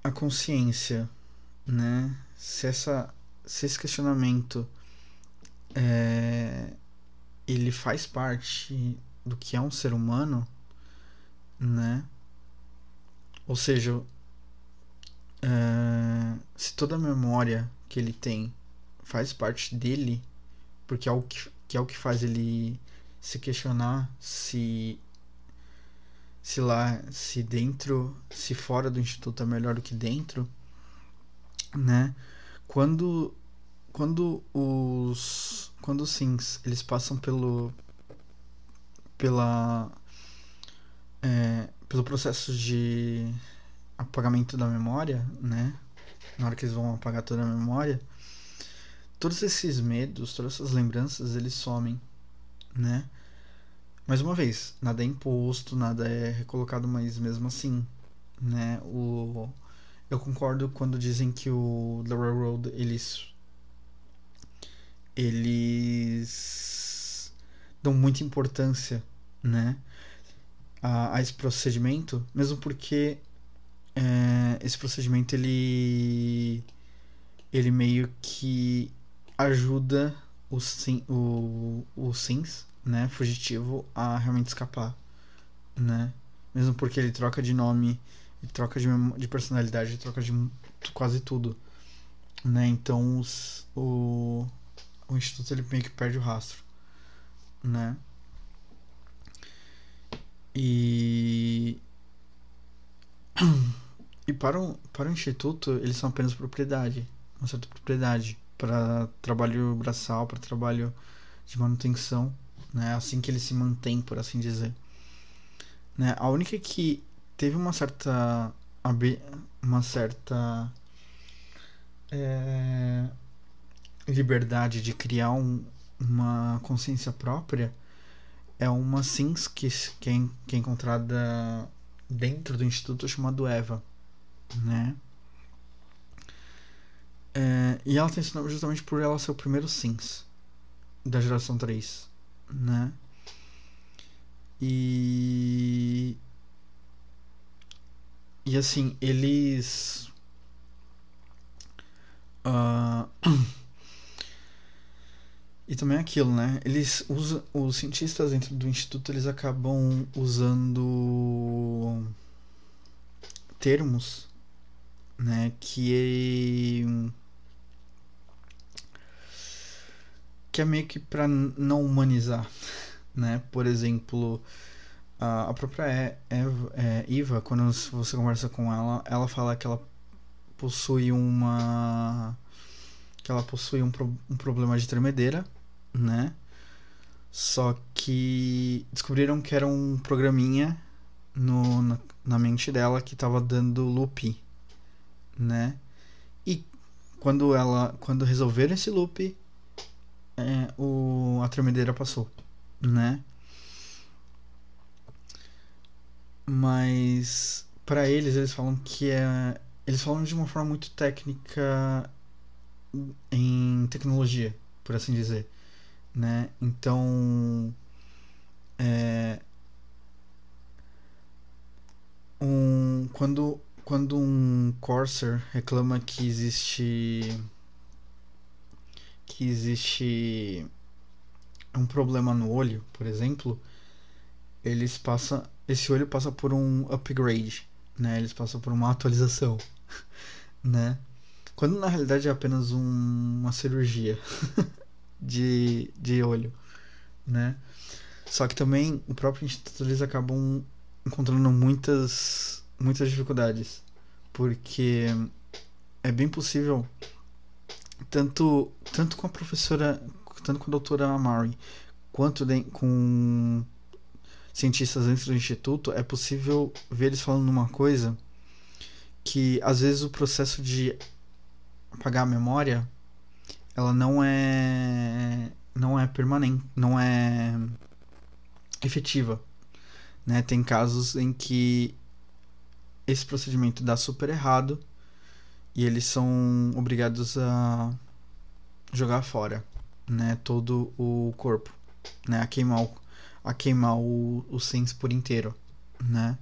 a consciência, né? Se, essa, se esse questionamento é, ele faz parte do que é um ser humano, né? Ou seja, Uh, se toda a memória que ele tem faz parte dele, porque é o que, que é o que faz ele se questionar se se lá se dentro se fora do instituto é melhor do que dentro né? Quando quando os quando os sims eles passam pelo pela é, pelo processo de apagamento da memória, né? Na hora que eles vão apagar toda a memória, todos esses medos, todas essas lembranças, eles somem, né? Mais uma vez, nada é imposto, nada é recolocado, mas mesmo assim, né? O eu concordo quando dizem que o The Railroad eles eles dão muita importância, né, a, a esse procedimento, mesmo porque é, esse procedimento ele ele meio que ajuda o, sim, o, o sims, né, fugitivo a realmente escapar, né, mesmo porque ele troca de nome ele troca de, de personalidade, ele troca de quase tudo. Né? Então os, o, o Instituto ele meio que perde o rastro. Né? E. E para o, para o Instituto, eles são apenas propriedade, uma certa propriedade, para trabalho braçal, para trabalho de manutenção, né? assim que ele se mantém, por assim dizer. Né? A única que teve uma certa uma certa é, liberdade de criar um, uma consciência própria é uma SINS que, que, é, que é encontrada dentro do instituto chamado Eva, né? É, e ela tem esse nome justamente por ela ser o primeiro SINS da geração 3, né? E e assim, eles. Uh... e também aquilo, né? Eles usam. Os cientistas dentro do instituto eles acabam usando termos né, que que é meio que para não humanizar, né? Por exemplo, a, própria Eva, é, Eva, quando você conversa com ela, ela fala que ela possui uma. que ela possui um, pro, um problema de tremedeira, né? Só que descobriram que era um programinha no, na, na mente dela que estava dando loop, né? E quando ela quando resolveram esse loop, é, o, a tremedeira passou, né? Mas para eles eles falam que é eles falam de uma forma muito técnica em tecnologia, por assim dizer, né? Então é, um quando quando um Corsair reclama que existe que existe um problema no olho, por exemplo, eles passam esse olho passa por um upgrade, né? Eles passam por uma atualização, né? Quando na realidade é apenas um, uma cirurgia de, de olho, né? Só que também o próprio instituto eles acabam encontrando muitas muitas dificuldades, porque é bem possível tanto tanto com a professora, tanto com a doutora Amari, quanto de, com cientistas dentro do instituto, é possível ver eles falando uma coisa que às vezes o processo de apagar a memória ela não é não é permanente, não é efetiva, né? Tem casos em que esse procedimento dá super errado e eles são obrigados a jogar fora, né, todo o corpo, né, a queimar o, a queimar o, o Sense por inteiro, né?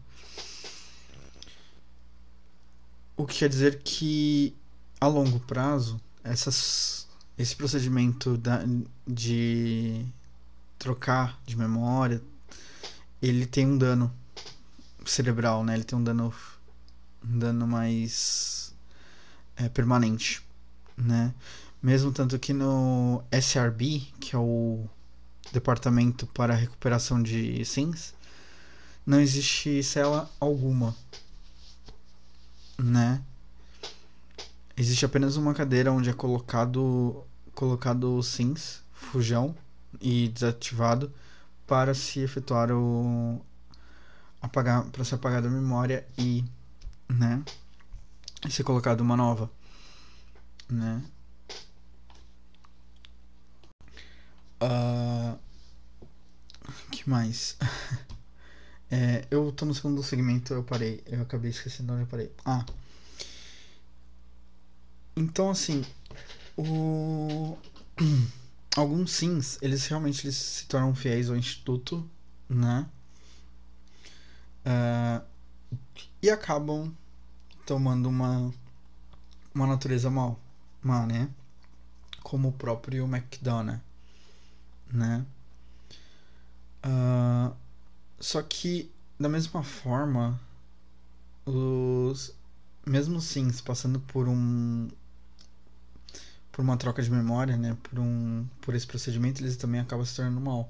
O que quer dizer que a longo prazo essas, esse procedimento da, de trocar de memória ele tem um dano cerebral, né? Ele tem um dano um dano mais é, permanente, né? Mesmo tanto que no SRB, que é o departamento para recuperação de SIMs, não existe cela alguma, né? Existe apenas uma cadeira onde é colocado colocado o SIMs, fujão e desativado para se efetuar o apagar para ser apagada a memória e né e ser colocada uma nova né. Uh, que mais? É, eu tô no segundo segmento eu parei eu acabei esquecendo onde eu parei. Ah. Então assim o alguns sims, eles realmente eles se tornam fiéis ao instituto, né? Uh, e acabam tomando uma uma natureza mal, má, né? Como o próprio McDonough, né? Uh, só que da mesma forma, os mesmo sims passando por um por uma troca de memória, né, por um por esse procedimento, eles também acabam se tornando mal.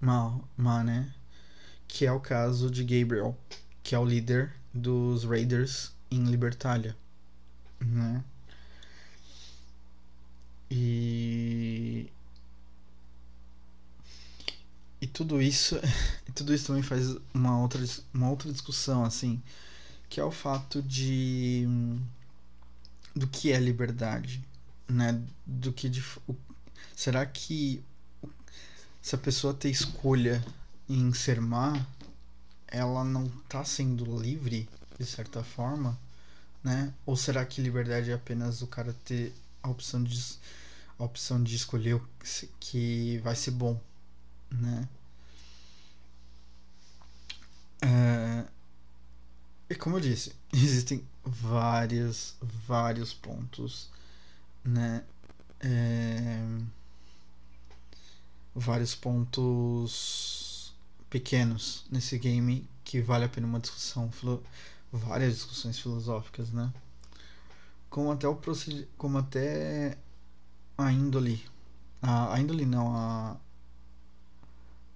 Mal, mal, né? Que é o caso de Gabriel, que é o líder dos Raiders em Libertalia, né? E e tudo isso, e tudo isso também faz uma outra uma outra discussão assim, que é o fato de do que é liberdade né, do que de, o, será que se a pessoa ter escolha em ser má, ela não está sendo livre de certa forma, né? Ou será que liberdade é apenas o cara ter a opção de a opção de escolher o que vai ser bom, né? É, e como eu disse, existem vários, vários pontos né? É... Vários pontos pequenos nesse game que vale a pena uma discussão, filo... várias discussões filosóficas, né? Como até o como até a índole, a, a índole não, a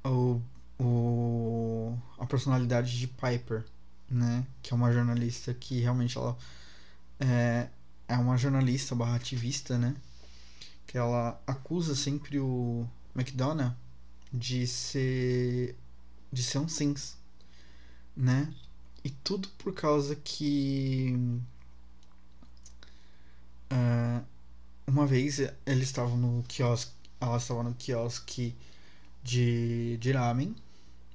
o, o a personalidade de Piper, né? Que é uma jornalista que realmente ela é, é uma jornalista barra ativista, né? Que ela acusa sempre o McDonough de ser de ser um Sims, né? E tudo por causa que uh, uma vez eles estavam no quiosque, ela estava no quiosque de, de ramen,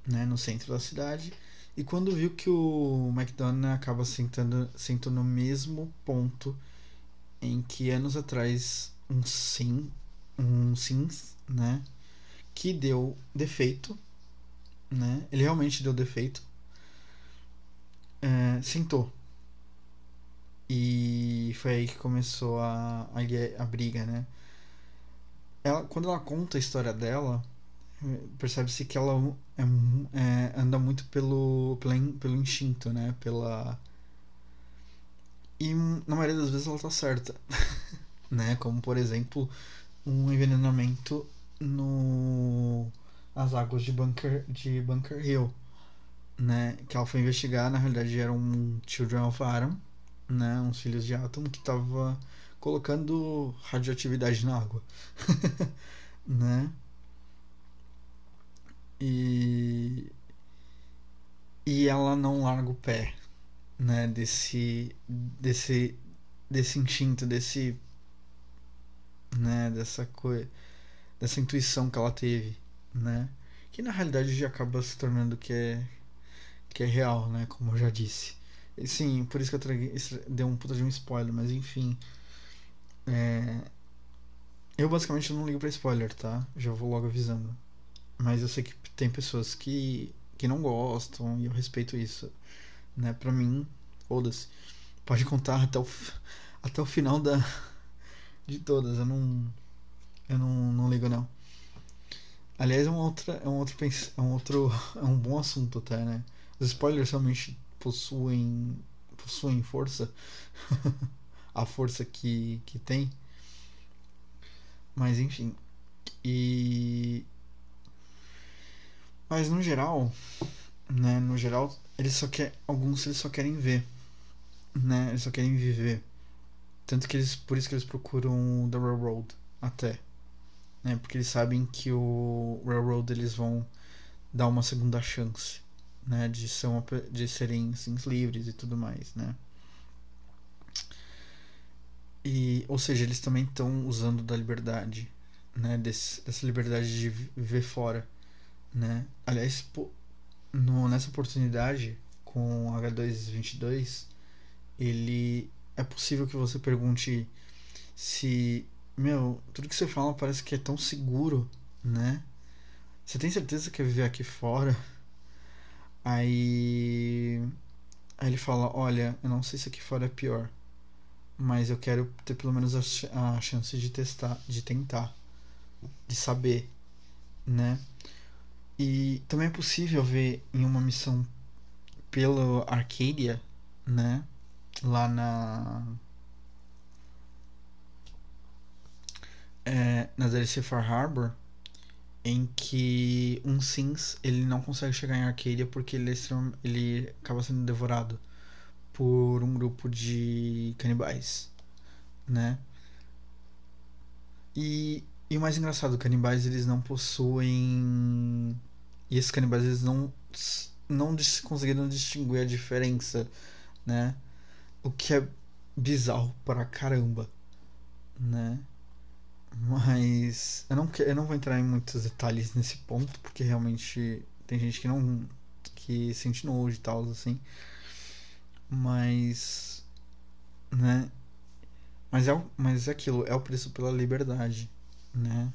né, no centro da cidade, e quando viu que o McDonald's acaba sentando, sentando no mesmo ponto em que anos atrás um sim, um sims, né, que deu defeito, né, ele realmente deu defeito, é, sentou. E foi aí que começou a, a, a briga, né. Ela, quando ela conta a história dela, percebe-se que ela é, é, anda muito pelo, pelo, pelo instinto, né, pela e na maioria das vezes ela tá certa. né? Como por exemplo, um envenenamento no as águas de Bunker de Bunker Hill, né? Que ela foi investigar, na realidade era um Children of Atom, né? Uns filhos de Atom que tava colocando radioatividade na água, né? E e ela não larga o pé, né, desse desse desse instinto, desse né, dessa coisa, dessa intuição que ela teve, né? Que na realidade já acaba se tornando que é que é real, né, como eu já disse. E, sim, por isso que eu traguei, deu um puta de um spoiler, mas enfim, é, eu basicamente não ligo para spoiler, tá? Já vou logo avisando. Mas eu sei que tem pessoas que que não gostam e eu respeito isso né? Pra mim, foda-se. Pode contar até o, até o final da de todas. Eu não eu não, não ligo não. Aliás, é um outro é um outro é um outro é um bom assunto até, né? Os spoilers realmente possuem possuem força. a força que que tem. Mas enfim. E mas no geral, né, no geral, eles só querem alguns eles só querem ver, né? Eles só querem viver. Tanto que eles por isso que eles procuram The Railroad até, né? Porque eles sabem que o Railroad eles vão dar uma segunda chance, né, de, ser uma, de serem sims livres e tudo mais, né. E, ou seja, eles também estão usando da liberdade, né, desse, dessa liberdade de viver fora, né. Aliás, no, nessa oportunidade com H222, ele é possível que você pergunte se, meu, tudo que você fala parece que é tão seguro, né? Você tem certeza que quer viver aqui fora? Aí, aí ele fala, olha, eu não sei se aqui fora é pior, mas eu quero ter pelo menos a, a chance de testar, de tentar, de saber, né? E também é possível ver em uma missão pelo Arcadia, né? Lá na. É, na DLC Far Harbor, em que um Sims ele não consegue chegar em Arcadia porque ele, é ele acaba sendo devorado por um grupo de canibais, né? E, e o mais engraçado, canibais eles não possuem e esses canibais eles não não conseguiram distinguir a diferença, né? O que é bizarro para caramba, né? Mas eu não, eu não vou entrar em muitos detalhes nesse ponto, porque realmente tem gente que não. que sente nojo e tal, assim. Mas. né? Mas é, mas é aquilo, é o preço pela liberdade, né?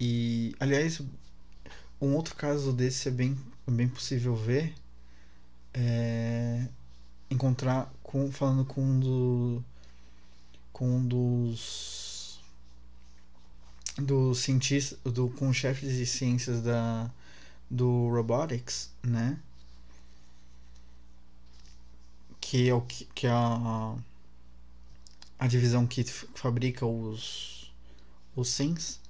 E, aliás, um outro caso desse é bem, bem possível ver. É encontrar com falando com um do com um dos dos cientistas do com o chefe de ciências da do robotics, né? Que é o que, que é a a divisão que fabrica os os sims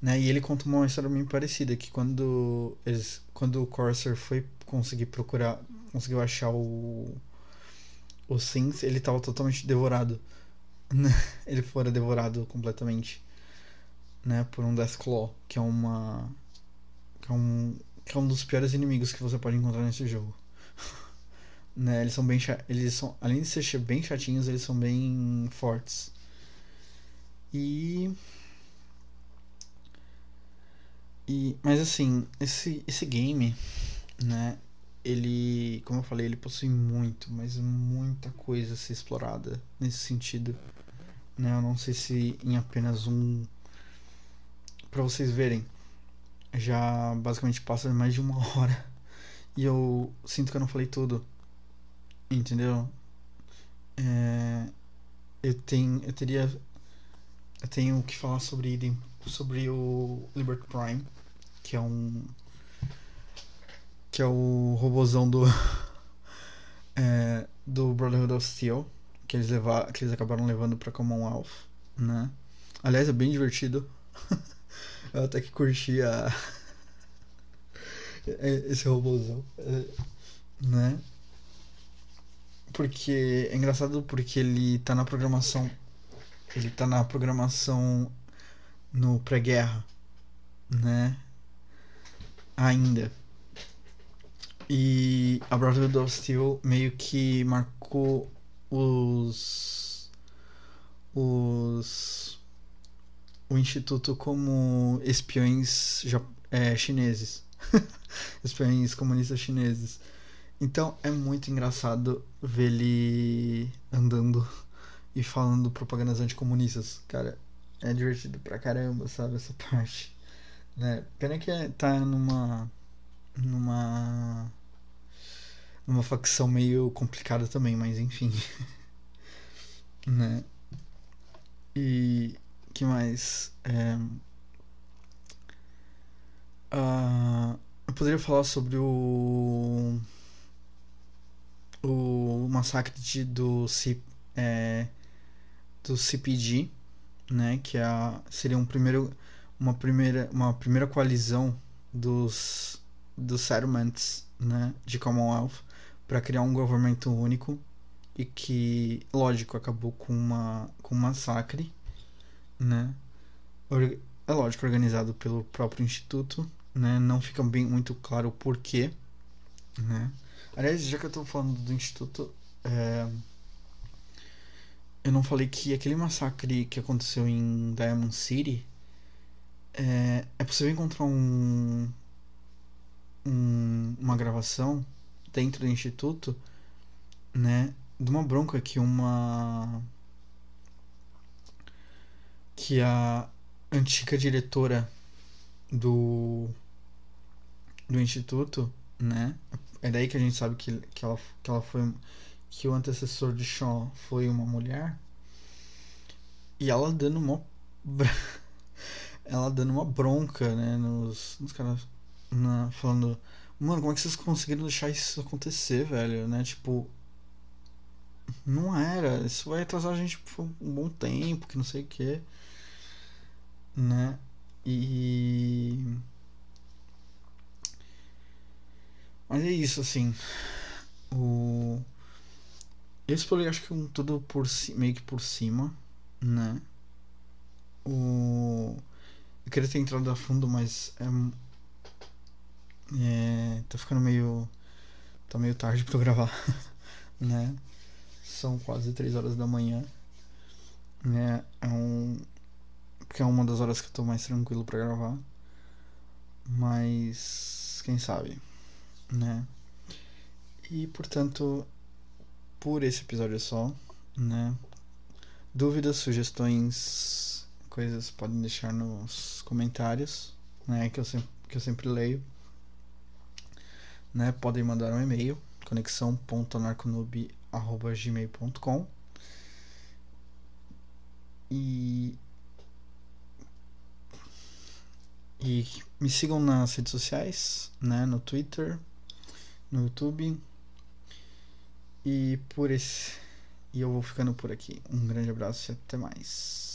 né? E ele conta uma história bem parecida, que quando, eles, quando o Corsair foi conseguir procurar, conseguiu achar o, o Sims, ele estava totalmente devorado. Ele fora devorado completamente, né? Por um Deathclaw, que é uma... Que é um, que é um dos piores inimigos que você pode encontrar nesse jogo. né? Eles são bem eles são além de ser bem chatinhos, eles são bem fortes. E e, mas assim, esse, esse game, né? Ele, como eu falei, ele possui muito, mas muita coisa a ser explorada nesse sentido. Né? Eu não sei se em apenas um. Pra vocês verem, já basicamente passa mais de uma hora. E eu sinto que eu não falei tudo. Entendeu? É, eu tenho. Eu teria. Eu tenho que falar sobre, sobre o Liberty Prime que é um que é o robozão do é, do Brotherhood of Steel que eles levar, que eles acabaram levando para Commonwealth, né? Aliás, é bem divertido. Eu até que curti a esse robôzão, é, né? Porque é engraçado porque ele tá na programação ele tá na programação no pré-guerra, né? Ainda. E a Brotherhood of Steel meio que marcou os. os. o Instituto como espiões é, chineses. espiões comunistas chineses. Então é muito engraçado ver ele andando e falando propagandas anticomunistas. Cara, é divertido pra caramba, sabe? Essa parte. Né? Pena que tá numa. numa. numa facção meio complicada também, mas enfim. né? E. que mais? É, uh, eu poderia falar sobre o. o massacre de, do, C, é, do CPG, né? Que é seria um primeiro uma primeira, uma primeira coalizão dos, dos settlements né, de Commonwealth para criar um governo único e que, lógico, acabou com, uma, com um massacre, né? É lógico, organizado pelo próprio Instituto, né? Não fica bem muito claro o porquê, né? Aliás, já que eu tô falando do instituto, é... eu não falei que aquele massacre que aconteceu em Diamond City é, é possível encontrar um, um, uma gravação dentro do instituto, né, de uma bronca que uma que a antiga diretora do do instituto, né, é daí que a gente sabe que, que, ela, que ela foi que o antecessor de Shaw foi uma mulher e ela dando uma ela dando uma bronca, né, nos, nos caras na, falando Mano, como é que vocês conseguiram deixar isso acontecer, velho? Né? Tipo. Não era. Isso vai atrasar a gente por um bom tempo, que não sei o que. Né? E. Mas é isso, assim. O. Eu explorei, acho que um, tudo por meio que por cima, né? O. Eu queria ter entrado a fundo, mas é é, tá ficando meio. tá meio tarde pra eu gravar, né? São quase 3 horas da manhã, né? É um. É uma das horas que eu tô mais tranquilo pra gravar. Mas. quem sabe, né? E portanto, por esse episódio só, né? Dúvidas, sugestões, coisas podem deixar nos comentários, né? Que eu sempre, que eu sempre leio né, podem mandar um e-mail conexão.anarconoob.gmail.com e e me sigam nas redes sociais, né, no Twitter, no YouTube e por esse e eu vou ficando por aqui. Um grande abraço e até mais.